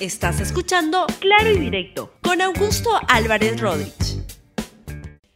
Estás escuchando Claro y Directo con Augusto Álvarez Rodríguez.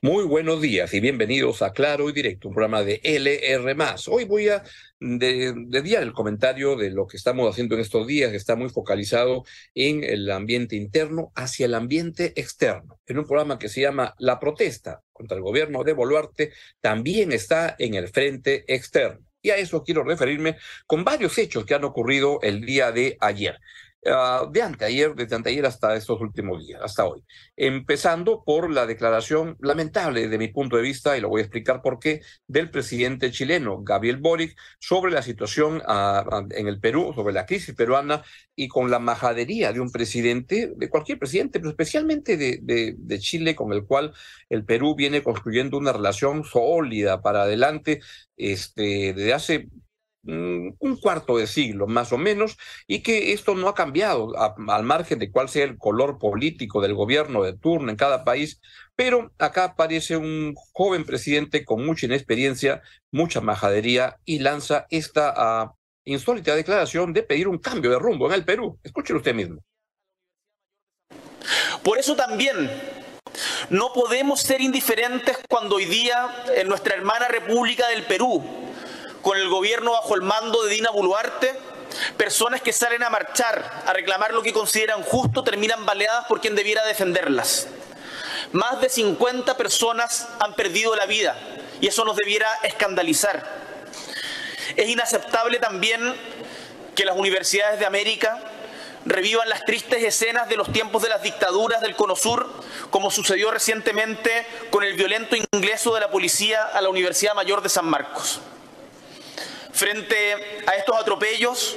Muy buenos días y bienvenidos a Claro y Directo, un programa de LR. Hoy voy a dedicar el comentario de lo que estamos haciendo en estos días, que está muy focalizado en el ambiente interno hacia el ambiente externo. En un programa que se llama La protesta contra el gobierno de Boluarte, también está en el frente externo. Y a eso quiero referirme con varios hechos que han ocurrido el día de ayer. Ah, de anteayer, desde anteayer hasta estos últimos días, hasta hoy. Empezando por la declaración lamentable de mi punto de vista, y lo voy a explicar por qué, del presidente chileno, Gabriel Boric, sobre la situación ah, en el Perú, sobre la crisis peruana y con la majadería de un presidente, de cualquier presidente, pero especialmente de, de, de Chile, con el cual el Perú viene construyendo una relación sólida para adelante este, desde hace un cuarto de siglo más o menos y que esto no ha cambiado al margen de cuál sea el color político del gobierno de turno en cada país, pero acá aparece un joven presidente con mucha inexperiencia, mucha majadería y lanza esta uh, insólita declaración de pedir un cambio de rumbo en el Perú. Escúchelo usted mismo. Por eso también no podemos ser indiferentes cuando hoy día en nuestra hermana República del Perú con el gobierno bajo el mando de Dina Boluarte, personas que salen a marchar, a reclamar lo que consideran justo, terminan baleadas por quien debiera defenderlas. Más de 50 personas han perdido la vida y eso nos debiera escandalizar. Es inaceptable también que las universidades de América revivan las tristes escenas de los tiempos de las dictaduras del Cono Sur, como sucedió recientemente con el violento ingreso de la policía a la Universidad Mayor de San Marcos. Frente a estos atropellos,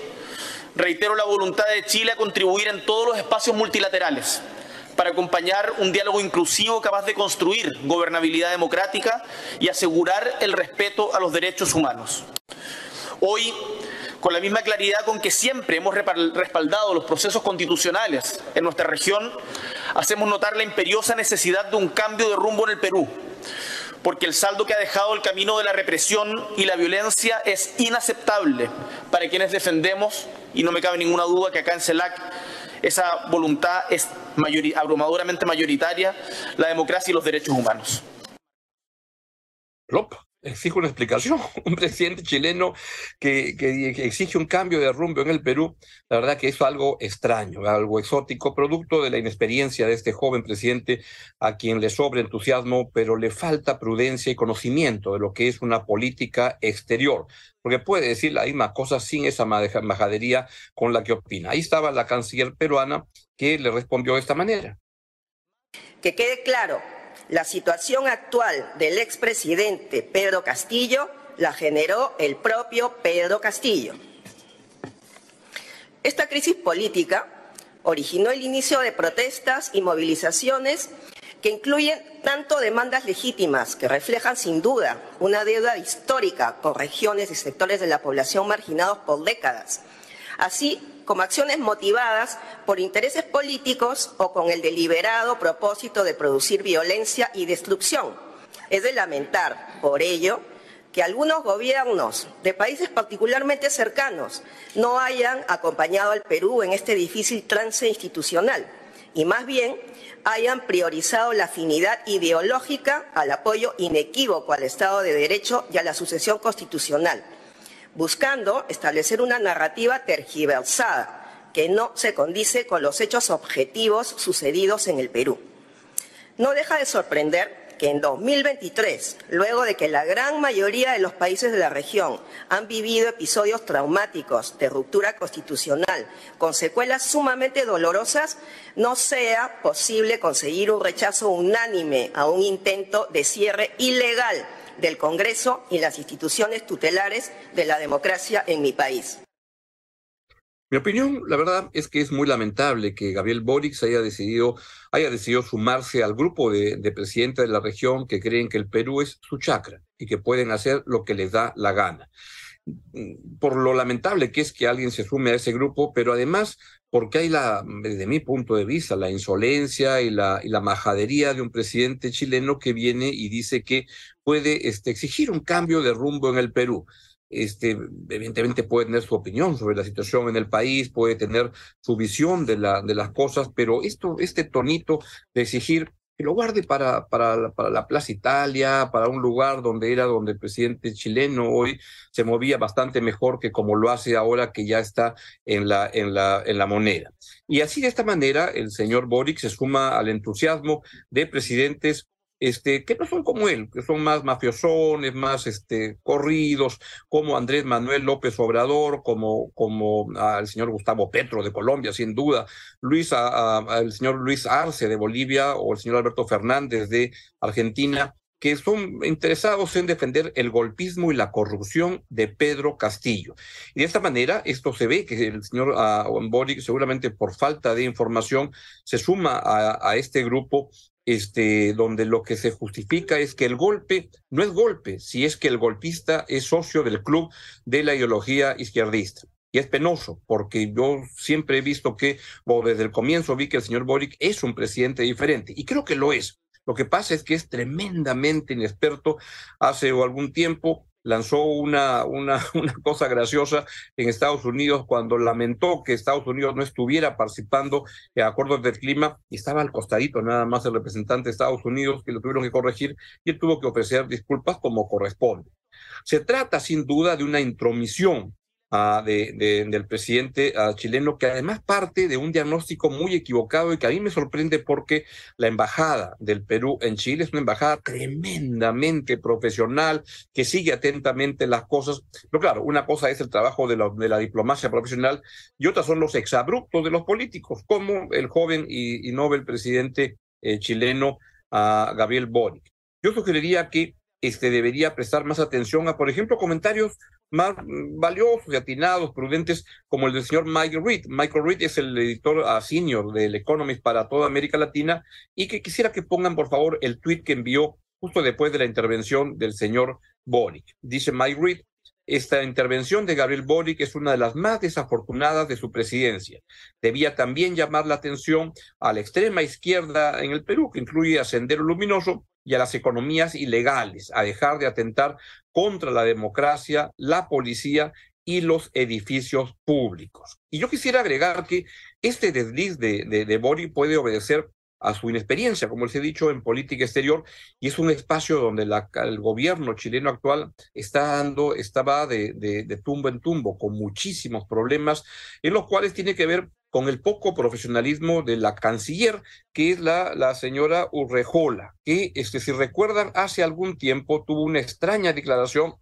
reitero la voluntad de Chile a contribuir en todos los espacios multilaterales para acompañar un diálogo inclusivo capaz de construir gobernabilidad democrática y asegurar el respeto a los derechos humanos. Hoy, con la misma claridad con que siempre hemos respaldado los procesos constitucionales en nuestra región, hacemos notar la imperiosa necesidad de un cambio de rumbo en el Perú porque el saldo que ha dejado el camino de la represión y la violencia es inaceptable para quienes defendemos, y no me cabe ninguna duda que acá en CELAC esa voluntad es abrumadoramente mayoritaria, la democracia y los derechos humanos exige una explicación. Un presidente chileno que, exige un cambio de rumbo en el Perú, la verdad que es algo extraño, algo exótico, producto de la inexperiencia de este joven presidente a quien le sobra entusiasmo, pero le falta prudencia y conocimiento de lo que es una política exterior, porque puede decir la misma cosa sin esa majadería con la que opina. Ahí estaba la canciller peruana que le respondió de esta manera. Que quede claro, la situación actual del expresidente Pedro Castillo la generó el propio Pedro Castillo. Esta crisis política originó el inicio de protestas y movilizaciones que incluyen tanto demandas legítimas que reflejan sin duda una deuda histórica con regiones y sectores de la población marginados por décadas, así como acciones motivadas por intereses políticos o con el deliberado propósito de producir violencia y destrucción. Es de lamentar, por ello, que algunos gobiernos de países particularmente cercanos no hayan acompañado al Perú en este difícil trance institucional y más bien hayan priorizado la afinidad ideológica al apoyo inequívoco al Estado de Derecho y a la sucesión constitucional buscando establecer una narrativa tergiversada que no se condice con los hechos objetivos sucedidos en el Perú. No deja de sorprender que en 2023, luego de que la gran mayoría de los países de la región han vivido episodios traumáticos de ruptura constitucional con secuelas sumamente dolorosas, no sea posible conseguir un rechazo unánime a un intento de cierre ilegal del Congreso y las instituciones tutelares de la democracia en mi país. Mi opinión, la verdad, es que es muy lamentable que Gabriel Boric haya decidido, haya decidido sumarse al grupo de, de presidentes de la región que creen que el Perú es su chacra y que pueden hacer lo que les da la gana por lo lamentable que es que alguien se sume a ese grupo, pero además porque hay la, desde mi punto de vista, la insolencia y la, y la majadería de un presidente chileno que viene y dice que puede este, exigir un cambio de rumbo en el Perú. este, evidentemente puede tener su opinión sobre la situación en el país, puede tener su visión de, la, de las cosas, pero esto, este tonito de exigir que lo guarde para, para, para, la Plaza Italia, para un lugar donde era donde el presidente chileno hoy se movía bastante mejor que como lo hace ahora que ya está en la, en la, en la moneda. Y así de esta manera el señor Boric se suma al entusiasmo de presidentes este, que no son como él, que son más mafiosones, más este, corridos, como Andrés Manuel López Obrador, como, como el señor Gustavo Petro de Colombia, sin duda, Luis, el señor Luis Arce de Bolivia o el señor Alberto Fernández de Argentina, que son interesados en defender el golpismo y la corrupción de Pedro Castillo. Y de esta manera, esto se ve que el señor uh, seguramente por falta de información, se suma a este grupo este, donde lo que se justifica es que el golpe no es golpe, si es que el golpista es socio del club de la ideología izquierdista. Y es penoso, porque yo siempre he visto que, o desde el comienzo vi que el señor Boric es un presidente diferente, y creo que lo es. Lo que pasa es que es tremendamente inexperto. Hace algún tiempo lanzó una, una, una cosa graciosa en Estados Unidos cuando lamentó que Estados Unidos no estuviera participando en acuerdos del clima y estaba al costadito nada más el representante de Estados Unidos que lo tuvieron que corregir y él tuvo que ofrecer disculpas como corresponde. Se trata sin duda de una intromisión de, del presidente chileno, que además parte de un diagnóstico muy equivocado y que a mí me sorprende porque la embajada del Perú en Chile es una embajada tremendamente profesional, que sigue atentamente las cosas. Pero claro, una cosa es el trabajo de la, diplomacia profesional y otra son los exabruptos de los políticos, como el joven y, y Nobel presidente eh, chileno Gabriel Boric. Yo sugeriría que este, debería prestar más atención a, por ejemplo, comentarios más valiosos y atinados, prudentes, como el del señor Michael Reed. Michael Reed es el editor a senior del Economist para toda América Latina y que quisiera que pongan, por favor, el tweet que envió justo después de la intervención del señor Boric. Dice Mike Reed, esta intervención de Gabriel Boric es una de las más desafortunadas de su presidencia. Debía también llamar la atención a la extrema izquierda en el Perú, que incluye a Sendero Luminoso, y a las economías ilegales, a dejar de atentar contra la democracia, la policía y los edificios públicos. Y yo quisiera agregar que este desliz de, de, de Boric puede obedecer a su inexperiencia, como les he dicho, en política exterior, y es un espacio donde la, el gobierno chileno actual está dando, estaba de, de, de tumbo en tumbo, con muchísimos problemas, en los cuales tiene que ver con el poco profesionalismo de la canciller, que es la, señora Urrejola, que, este, si recuerdan, hace algún tiempo tuvo una extraña declaración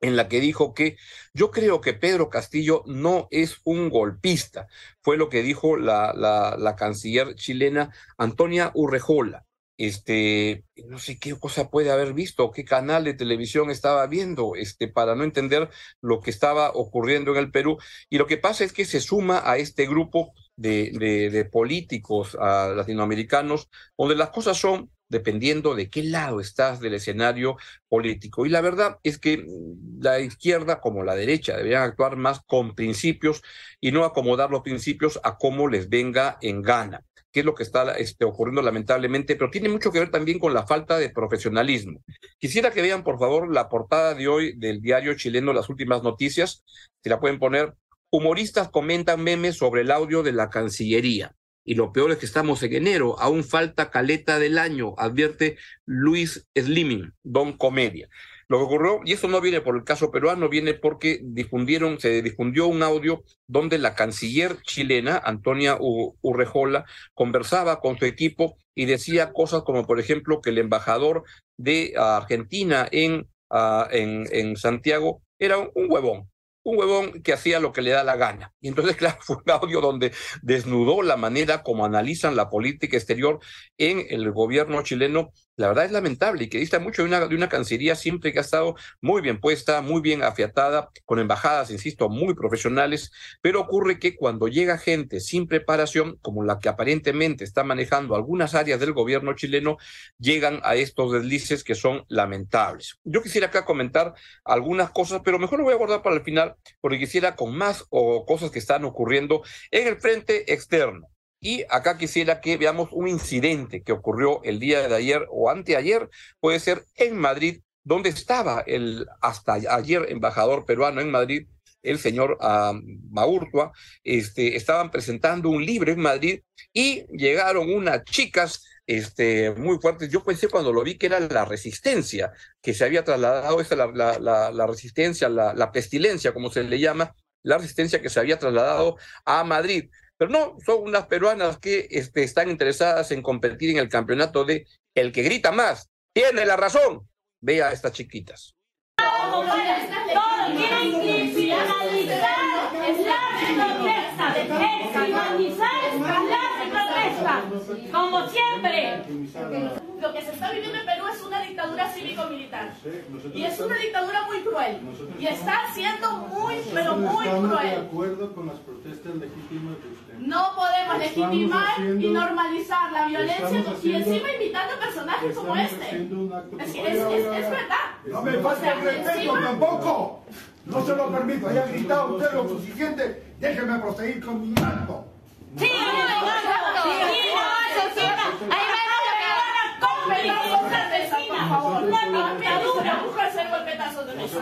en la que dijo que yo creo que Pedro Castillo no es un golpista. Fue lo que dijo la, la canciller chilena Antonia Urrejola. Este, no sé qué cosa puede haber visto, qué canal de televisión estaba viendo, este, para no entender lo que estaba ocurriendo en el Perú. Y lo que pasa es que se suma a este grupo de, de, de políticos latinoamericanos, donde las cosas son dependiendo de qué lado estás del escenario político. Y la verdad es que mm, la izquierda como la derecha deberían actuar más con principios y no acomodar los principios a cómo les venga en gana que es lo que está este, ocurriendo lamentablemente, pero tiene mucho que ver también con la falta de profesionalismo. Quisiera que vean, por favor, la portada de hoy del diario chileno Las Últimas Noticias, si la pueden poner. Humoristas comentan memes sobre el audio de la Cancillería. Y lo peor es que estamos en enero, aún falta caleta del año, advierte Luis Slimming, Don Comedia. Lo que ocurrió, y eso no viene por el caso peruano, viene porque difundieron, se difundió un audio donde la canciller chilena, Antonia Urrejola, conversaba con su equipo y decía cosas como, por ejemplo, que el embajador de Argentina en, uh, en, en Santiago era un, un huevón, un huevón que hacía lo que le da la gana. Y entonces, claro, fue un audio donde desnudó la manera como analizan la política exterior en el gobierno chileno la verdad es lamentable y que dista mucho de una, de una cancillería siempre que ha estado muy bien puesta, muy bien afiatada, con embajadas, insisto, muy profesionales, pero ocurre que cuando llega gente sin preparación, como la que aparentemente está manejando algunas áreas del gobierno chileno, llegan a estos deslices que son lamentables. Yo quisiera acá comentar algunas cosas, pero mejor lo voy a abordar para el final, porque quisiera con más o cosas que están ocurriendo en el frente externo. Y acá quisiera que veamos un incidente que ocurrió el día de ayer o anteayer, puede ser en Madrid, donde estaba el hasta ayer embajador peruano en Madrid, el señor uh, Maurtua, este, estaban presentando un libro en Madrid y llegaron unas chicas este, muy fuertes. Yo pensé cuando lo vi que era la resistencia, que se había trasladado, esa, la, la, resistencia, la pestilencia, como se le llama, la resistencia que se había trasladado a Madrid. Pero no, son unas peruanas que este, están interesadas en competir en el campeonato de el que grita más. Tiene la razón. Vea a estas chiquitas. Como siempre. Lo que se está viviendo en Perú es una dictadura cívico-militar. Y es una dictadura muy cruel. Y está siendo muy, pero muy cruel. de acuerdo con las protestas legítimas de usted. No podemos legitimar y normalizar la violencia y encima invitando a personajes como este. Es, por- es, es, es verdad. No me falte el respeto tampoco. No se lo permito. Haya gritado usted lo suficiente. Déjeme proseguir con mi acto. Sí, por favor. Una dictadura. Nunca hacer golpetazos de mesa.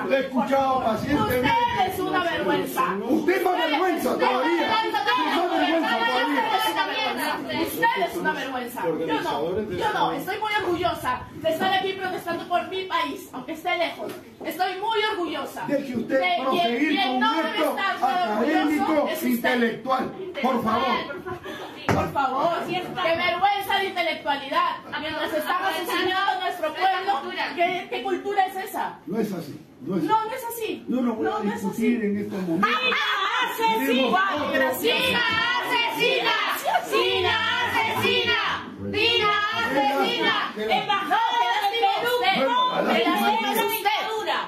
Le he escuchado pacientemente. Usted es una vergüenza. Usted más vergüenza todavía. Usted más vergüenza todavía. Usted es una vergüenza. Yo no, yo no, estoy muy orgullosa de estar aquí protestando por mi país, aunque esté lejos. Estoy muy orgullosa. Deje usted De- proseguir con un académico es intelectual. Por favor. Por favor, qué vergüenza de intelectualidad. Mientras están asesinando a nuestro pueblo, ¿qué, qué cultura es esa? No es así. No es así. No, no es así. Yo no voy a no es discutir así. en estos momentos. asesina! Gracias. asesina! ¡Sina asesina! ¡Dina asesina! ¡Embajada del Perú! Bueno, a la Qué lástima última- es usted.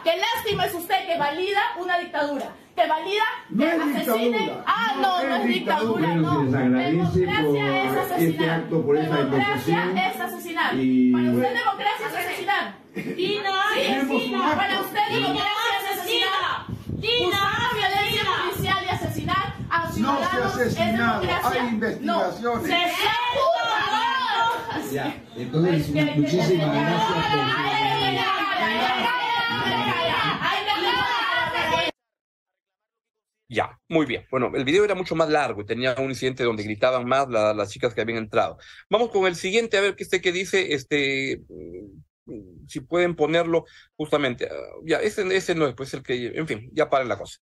Qué lástima es usted que valida una dictadura. Que valida No que es asesinen. Ah, no, no es dictadura, no. Democracia es asesinar. este acto, por esta Democracia es asesinar. Y- Para usted democracia es asesinar. ¡Dina un acto. Para usted democracia es asesinar. Usar violencia policial y asesinar a No se ciudadanos ha es democracia. Hay investigaciones. No. ¡Se Ya, entonces muchísimas gracias por... Ya, muy bien. Bueno, el video era mucho más largo y tenía un incidente donde gritaban más la- las chicas que habían entrado. Vamos con el siguiente, a ver qué este dice, este, mm, si pueden ponerlo justamente. ah, ya, ese, ese no es pues el que, en fin, ya paren la cosa.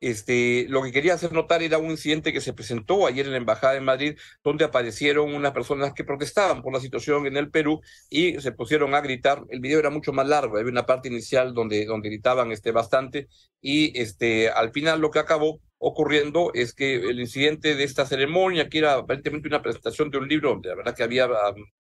Este, lo que quería hacer notar era un incidente que se presentó ayer en la Embajada de Madrid, donde aparecieron unas personas que protestaban por la situación en el Perú y se pusieron a gritar. El video era mucho más largo, había una parte inicial donde, donde gritaban este, bastante y este, al final lo que acabó ocurriendo es que el incidente de esta ceremonia, que era aparentemente una presentación de un libro, donde la verdad que había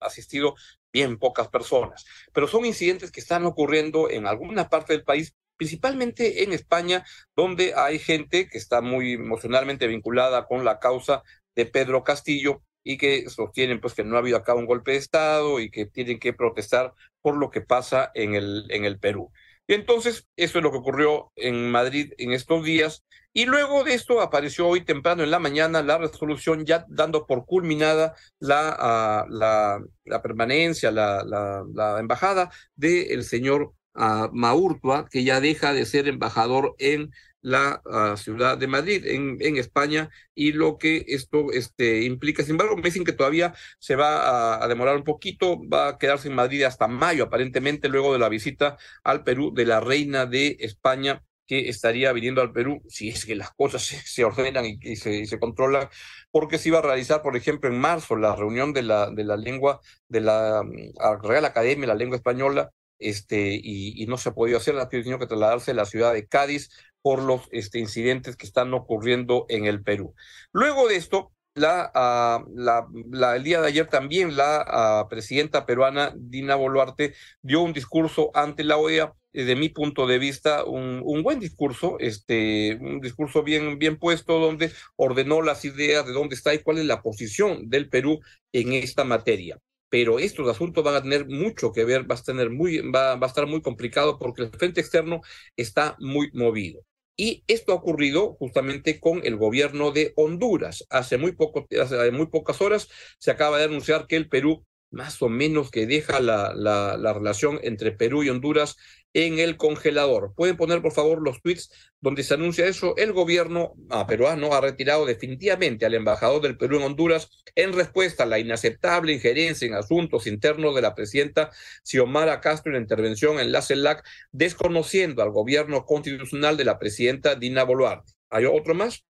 asistido bien pocas personas, pero son incidentes que están ocurriendo en alguna parte del país principalmente en España, donde hay gente que está muy emocionalmente vinculada con la causa de Pedro Castillo y que sostienen pues que no ha habido acá un golpe de Estado y que tienen que protestar por lo que pasa en el, en el Perú. Y entonces, eso es lo que ocurrió en Madrid en estos días. Y luego de esto apareció hoy temprano en la mañana la resolución ya dando por culminada la, ah, la, permanencia, la, embajada del señor a Maurtua, que ya deja de ser embajador en la ciudad de Madrid, en, España, y lo que esto este, implica. Sin embargo, me dicen que todavía se va a, demorar un poquito, va a quedarse en Madrid hasta mayo, aparentemente, luego de la visita al Perú de la reina de España que estaría viniendo al Perú, si es que las cosas se, ordenan y, y, se, y, se, controlan, porque se iba a realizar, por ejemplo, en marzo la reunión de la, de la lengua, de la mm, Real Academia, la lengua española, este, y, no se ha podido hacer, ha tenido que trasladarse a la ciudad de Cádiz por los este, incidentes que están ocurriendo en el Perú. Luego de esto, la, uh, el día de ayer también la uh, presidenta peruana Dina Boluarte dio un discurso ante la OEA, desde mi punto de vista, un, un, buen discurso, este, un discurso bien, bien puesto, donde ordenó las ideas de dónde está y cuál es la posición del Perú en esta materia pero estos asuntos van a tener mucho que ver, va a, tener muy, va, a estar muy complicado porque el frente externo está muy movido. Y esto ha ocurrido justamente con el gobierno de Honduras. Hace muy, poco, hace muy pocas horas se acaba de anunciar que el Perú más o menos que deja la, la, la relación entre Perú y Honduras en el congelador. Pueden poner, por favor, los tweets donde se anuncia eso. El gobierno ah, peruano ha retirado definitivamente al embajador del Perú en Honduras en respuesta a la inaceptable injerencia en asuntos internos de la presidenta Xiomara Castro en la intervención en la CELAC, desconociendo al gobierno constitucional de la presidenta Dina Boluarte. ¿Hay otro más?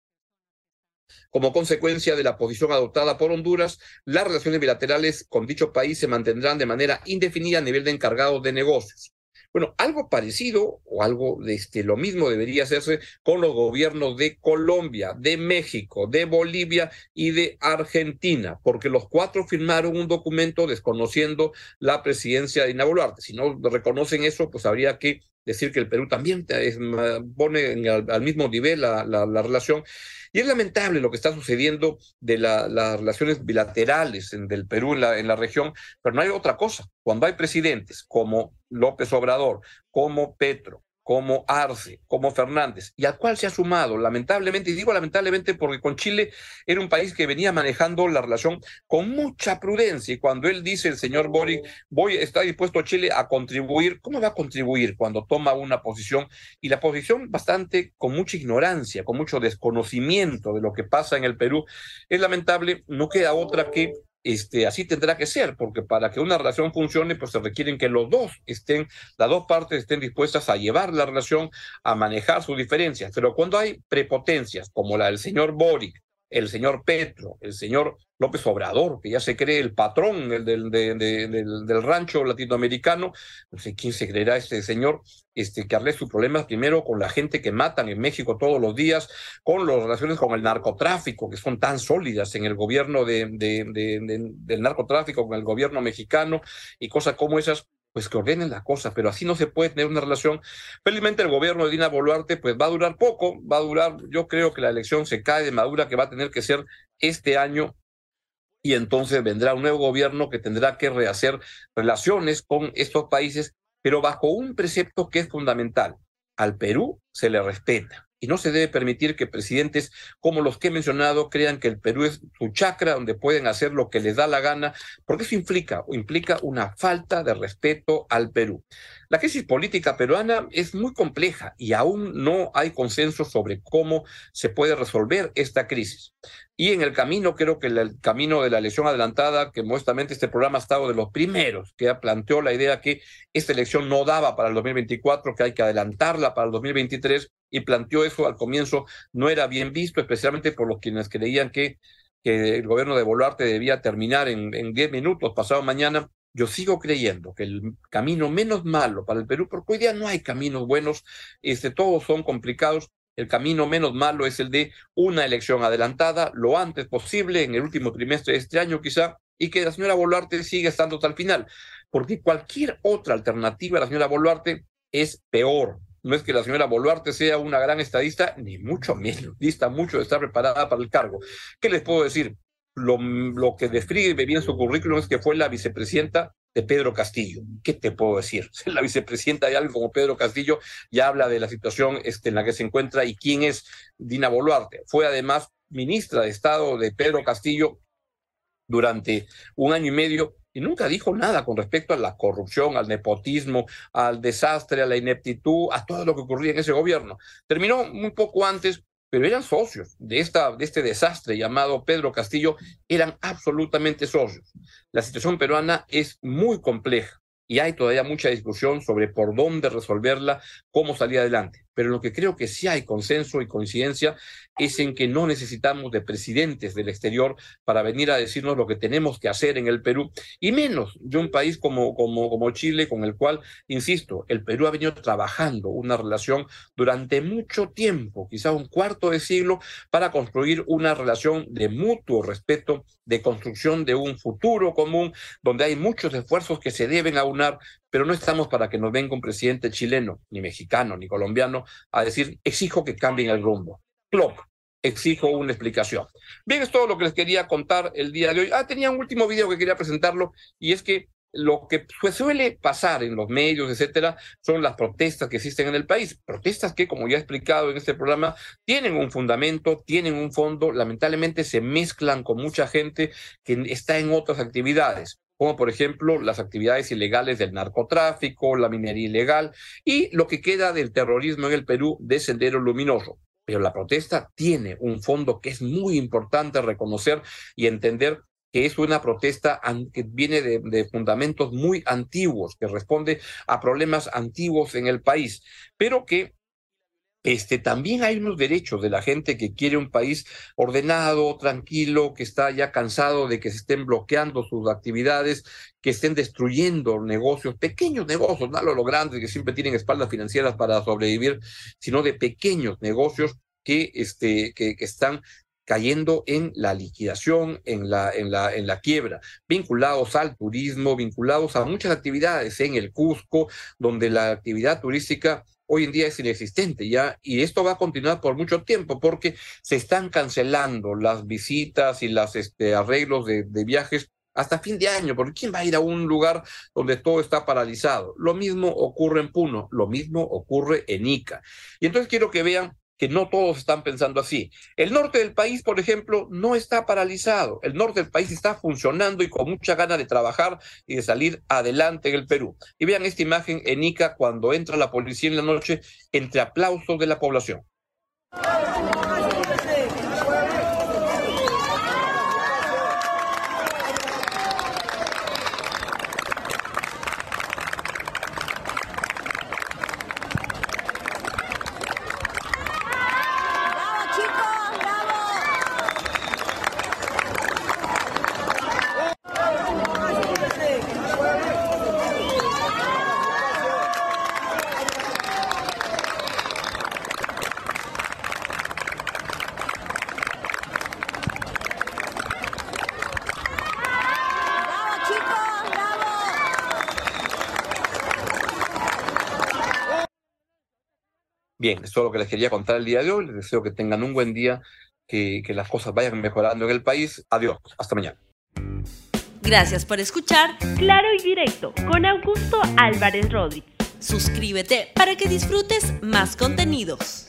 Como consecuencia de la posición adoptada por Honduras, las relaciones bilaterales con dicho país se mantendrán de manera indefinida a nivel de encargados de negocios. Bueno, algo parecido o algo de este, lo mismo debería hacerse con los gobiernos de Colombia, de México, de Bolivia y de Argentina, porque los cuatro firmaron un documento desconociendo la presidencia de Dina Boluarte. Si no reconocen eso, pues habría que decir que el Perú también pone al, mismo nivel la, la relación. Y es lamentable lo que está sucediendo de las relaciones bilaterales del Perú en la región, pero no hay otra cosa. Cuando hay presidentes como López Obrador, como Petro, como Arce, como Fernández, y al cual se ha sumado, lamentablemente, y digo lamentablemente porque con Chile era un país que venía manejando la relación con mucha prudencia, y cuando él dice, el señor Boric, voy, está dispuesto Chile a contribuir, ¿cómo va a contribuir cuando toma una posición? Y la posición bastante con mucha ignorancia, con mucho desconocimiento de lo que pasa en el Perú, es lamentable, no queda otra que este, así tendrá que ser, porque para que una relación funcione, pues se requieren que los dos estén, las dos partes estén dispuestas a llevar la relación, a manejar sus diferencias. Pero cuando hay prepotencias, como la del señor Boric, el señor Petro, el señor López Obrador, que ya se cree el patrón del, del, del, rancho latinoamericano, no sé quién se creerá este señor, este, que arregle sus problemas primero con la gente que matan en México todos los días, con las relaciones con el narcotráfico, que son tan sólidas en el gobierno de, del narcotráfico, con el gobierno mexicano, y cosas como esas, pues que ordenen la cosa, pero así no se puede tener una relación. Felizmente el gobierno de Dina Boluarte pues va a durar poco, va a durar, yo creo que la elección se cae de madura que va a tener que ser este año y entonces vendrá un nuevo gobierno que tendrá que rehacer relaciones con estos países, pero bajo un precepto que es fundamental. Al Perú se le respeta y no se debe permitir que presidentes como los que he mencionado crean que el Perú es su chacra donde pueden hacer lo que les da la gana, porque eso implica, implica una falta de respeto al Perú. La crisis política peruana es muy compleja y aún no hay consenso sobre cómo se puede resolver esta crisis. Y en el camino, creo que el, camino de la elección adelantada, que modestamente este programa ha estado de los primeros, que planteó la idea que esta elección no daba para el 2024, que hay que adelantarla para el 2023, y planteó eso al comienzo, no era bien visto, especialmente por los quienes creían que, que el gobierno de Boluarte debía terminar en 10 minutos, pasado mañana, yo sigo creyendo que el camino menos malo para el Perú, porque hoy día no hay caminos buenos, este, todos son complicados, el camino menos malo es el de una elección adelantada lo antes posible, en el último trimestre de este año quizá, y que la señora Boluarte siga estando hasta el final, porque cualquier otra alternativa a la señora Boluarte es peor. No es que la señora Boluarte sea una gran estadista, ni mucho menos, dista mucho de estar preparada para el cargo. ¿Qué les puedo decir? lo, que describe bien su currículum es que fue la vicepresidenta de Pedro Castillo. ¿Qué te puedo decir? La vicepresidenta de alguien como Pedro Castillo ya habla de la situación este, en la que se encuentra y quién es Dina Boluarte. Fue además ministra de Estado de Pedro Castillo durante un año y medio y nunca dijo nada con respecto a la corrupción, al nepotismo, al desastre, a la ineptitud, a todo lo que ocurría en ese gobierno. Terminó muy poco antes pero eran socios de, esta, de este desastre llamado Pedro Castillo, eran absolutamente socios. La situación peruana es muy compleja y hay todavía mucha discusión sobre por dónde resolverla, cómo salir adelante. Pero lo que creo que sí hay consenso y coincidencia es en que no necesitamos de presidentes del exterior para venir a decirnos lo que tenemos que hacer en el Perú, y menos de un país como, como, como Chile, con el cual, insisto, el Perú ha venido trabajando una relación durante mucho tiempo, quizá un cuarto de siglo, para construir una relación de mutuo respeto, de construcción de un futuro común, donde hay muchos esfuerzos que se deben aunar, pero no estamos para que nos venga un presidente chileno, ni mexicano, ni colombiano, a decir, exijo que cambien el rumbo. Exijo una explicación. Bien, es todo lo que les quería contar el día de hoy. Ah, tenía un último video que quería presentarlo, y es que lo que suele pasar en los medios, etcétera, son las protestas que existen en el país. Protestas que, como ya he explicado en este programa, tienen un fundamento, tienen un fondo, lamentablemente se mezclan con mucha gente que está en otras actividades como por ejemplo las actividades ilegales del narcotráfico, la minería ilegal y lo que queda del terrorismo en el Perú de Sendero Luminoso. Pero la protesta tiene un fondo que es muy importante reconocer y entender que es una protesta que viene de, fundamentos muy antiguos, que responde a problemas antiguos en el país, pero que este, también hay unos derechos de la gente que quiere un país ordenado, tranquilo, que está ya cansado de que se estén bloqueando sus actividades, que estén destruyendo negocios, pequeños negocios, no los grandes que siempre tienen espaldas financieras para sobrevivir, sino de pequeños negocios que, este, que están cayendo en la liquidación, en la, en, la, en la quiebra, vinculados al turismo, vinculados a muchas actividades en el Cusco, donde la actividad turística hoy en día es inexistente ya, y esto va a continuar por mucho tiempo porque se están cancelando las visitas y los este, arreglos de, de viajes hasta fin de año, porque ¿quién va a ir a un lugar donde todo está paralizado? Lo mismo ocurre en Puno, lo mismo ocurre en Ica. Y entonces quiero que vean que no todos están pensando así. El norte del país, por ejemplo, no está paralizado. El norte del país está funcionando y con mucha gana de trabajar y de salir adelante en el Perú. Y vean esta imagen en Ica cuando entra la policía en la noche entre aplausos de la población. Bien, eso es lo que les quería contar el día de hoy. Les deseo que tengan un buen día, que, que las cosas vayan mejorando en el país. Adiós, hasta mañana. Gracias por escuchar Claro y Directo con Augusto Álvarez Rodríguez. Suscríbete para que disfrutes más contenidos.